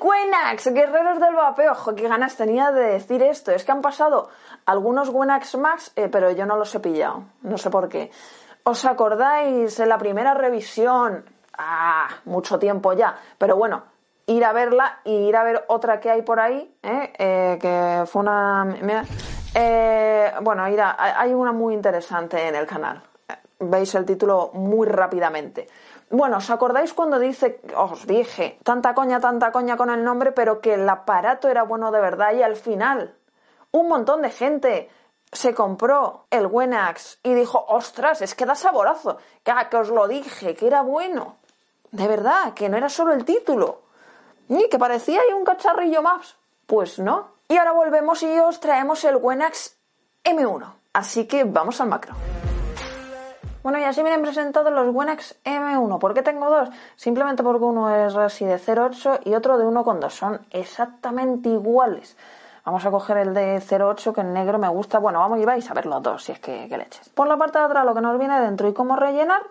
Uy, Quenax, guerreros del vapeo. Ojo, qué ganas tenía de decir esto. Es que han pasado algunos Wenax Max, eh, pero yo no los he pillado. No sé por qué. ¿Os acordáis en la primera revisión? Ah, mucho tiempo ya. Pero bueno, ir a verla y ir a ver otra que hay por ahí, ¿eh? Eh, que fue una... bueno, hay una muy interesante en el canal. Veis el título muy rápidamente. Bueno, ¿os acordáis cuando dice, os dije, tanta coña, tanta coña con el nombre, pero que el aparato era bueno de verdad y al final un montón de gente se compró el Wenax y dijo, ostras, es que da saborazo, que, que os lo dije, que era bueno. De verdad, que no era solo el título. Y que parecía ahí un cacharrillo más. Pues no. Y ahora volvemos y os traemos el Wenax M1. Así que vamos al macro. Bueno, y así vienen presentados los Wenax M1. ¿Por qué tengo dos? Simplemente porque uno es así de 0.8 y otro de 1.2. Son exactamente iguales. Vamos a coger el de 08 que en negro me gusta. Bueno, vamos y vais a ver los dos si es que, que leches. Por la parte de atrás lo que nos viene dentro y cómo rellenar.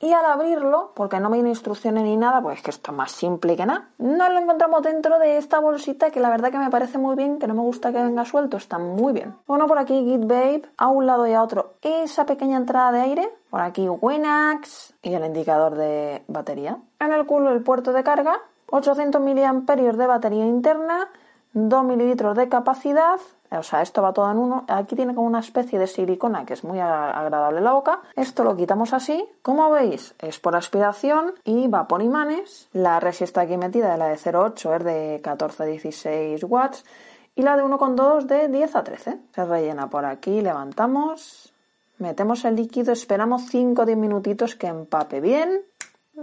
Y al abrirlo, porque no me viene instrucciones ni nada, pues es que esto es más simple que nada, nos lo encontramos dentro de esta bolsita que la verdad que me parece muy bien, que no me gusta que venga suelto, está muy bien. Bueno, por aquí Git Babe, a un lado y a otro esa pequeña entrada de aire, por aquí Winax y el indicador de batería. En el culo el puerto de carga, 800 mAh de batería interna, 2 mililitros de capacidad, o sea, esto va todo en uno. Aquí tiene como una especie de silicona que es muy agradable en la boca. Esto lo quitamos así. Como veis, es por aspiración y va por imanes. La resista aquí metida la de 0,8 es de 14-16 watts y la de 1,2 de 10 a 13. Se rellena por aquí, levantamos, metemos el líquido, esperamos 5 o 10 minutitos que empape bien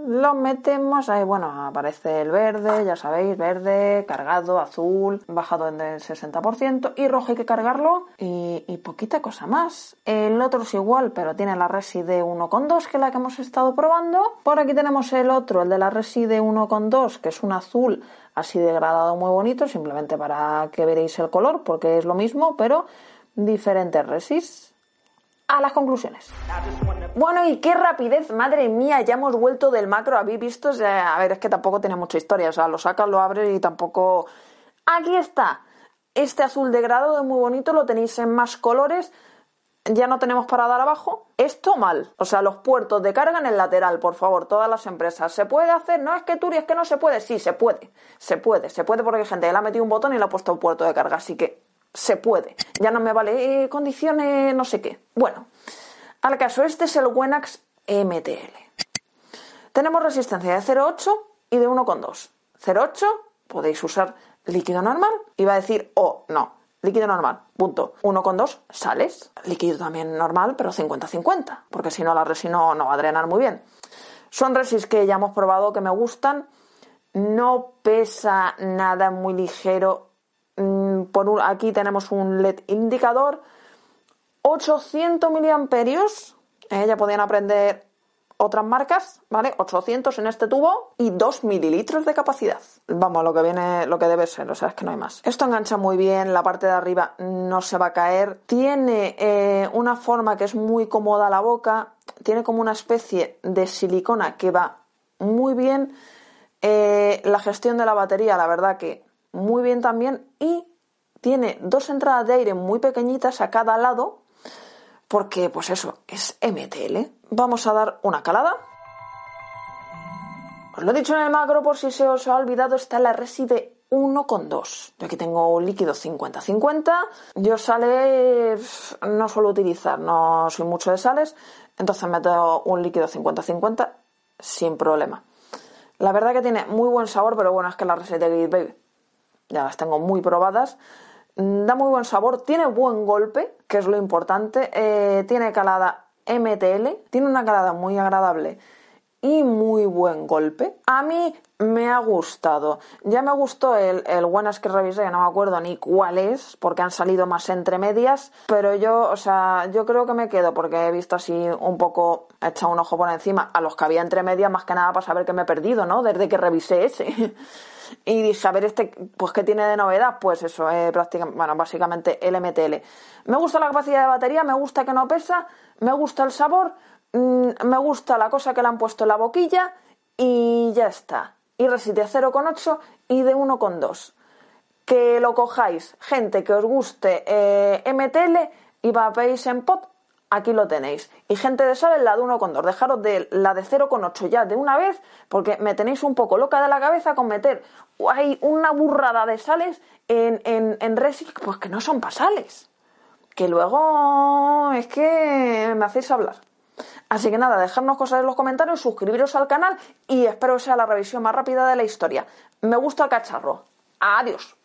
lo metemos ahí, bueno, aparece el verde, ya sabéis, verde, cargado, azul, bajado en el 60% y rojo hay que cargarlo y, poquita cosa más. El otro es igual, pero tiene la Resi de 1.2 que es la que hemos estado probando. Por aquí tenemos el otro, el de la Resi de 1.2 que es un azul así degradado muy bonito, simplemente para que veréis el color porque es lo mismo, pero diferentes resis a las conclusiones. Bueno, y qué rapidez, madre mía, ya hemos vuelto del macro, habéis visto, a ver, es que tampoco tiene mucha historia, o sea, lo sacas, lo abres y tampoco... Aquí está, este azul degradado muy bonito, lo tenéis en más colores, ya no tenemos para dar abajo. Esto mal, o sea, los puertos de carga en el lateral, por favor, todas las empresas. ¿Se puede hacer? No es que Turi, es que no se puede. Sí, se puede, se puede, se puede porque gente que le ha metido un botón y le ha puesto un puerto de carga, así que se puede. Ya no me vale eh, condiciones, no sé qué. Bueno, al caso, este es el Wenax MTL. Tenemos resistencia de 0,8 y de 1,2. 0,8 podéis usar líquido normal va a decir, oh, no, líquido normal, punto. 1,2 sales, líquido también normal, pero 50-50, porque si no la resi no, no va a drenar muy bien. Son resis que ya hemos probado que me gustan, no pesa nada muy ligero Por aquí tenemos un LED indicador, 800 miliamperios, eh, ya podían aprender otras marcas, ¿vale? 800 en este tubo y 2 mililitros de capacidad. Vamos, lo que viene, lo que debe ser, o sea, es que no hay más. Esto engancha muy bien, la parte de arriba no se va a caer. Tiene eh, una forma que es muy cómoda a la boca, tiene como una especie de silicona que va muy bien. Eh, la gestión de la batería, la verdad que muy bien también y tiene dos entradas de aire muy pequeñitas a cada lado porque pues eso es MTL. Vamos a dar una calada. Os lo he dicho en el macro por si se os ha olvidado, está la Reside 1,2. Yo aquí tengo un líquido 50-50. Yo sale no suelo utilizar, no soy mucho de sales, entonces meto un líquido 50-50 sin problema. La verdad que tiene muy buen sabor, pero bueno, es que la Reside Baby ya las tengo muy probadas. Da muy buen sabor, tiene buen golpe, que es lo importante. Eh, tiene calada MTL, tiene una calada muy agradable y muy buen golpe. A mí me ha gustado. Ya me gustó el, el Buenas que revisé, no me acuerdo ni cuál es, porque han salido más entre medias. Pero yo, o sea, yo creo que me quedo porque he visto así un poco, he echado un ojo por encima a los que había entre medias, más que nada para saber que me he perdido, ¿no? Desde que revisé ese. y dije, a ver, este, pues, ¿qué tiene de novedad? Pues eso, eh, prácticamente, bueno, básicamente el MTL. Me gusta la capacidad de batería, me gusta que no pesa, me gusta el sabor, mm, me gusta la cosa que le han puesto en la boquilla y ya está. y Resite 0,8 y de 1,2. Que lo cojáis, gente que os guste eh, MTL y vapeéis en pot, aquí lo tenéis. Y gente de sal la de 1,2. Dejaros de la de 0,8 ya de una vez, porque me tenéis un poco loca de la cabeza con meter hay una burrada de sales en, en, en pues que no son pasales. Que luego es que me hacéis hablar. Así que nada, dejadnos cosas en los comentarios, suscribiros al canal y espero que sea la revisión más rápida de la historia. Me gusta el cacharro. Adiós.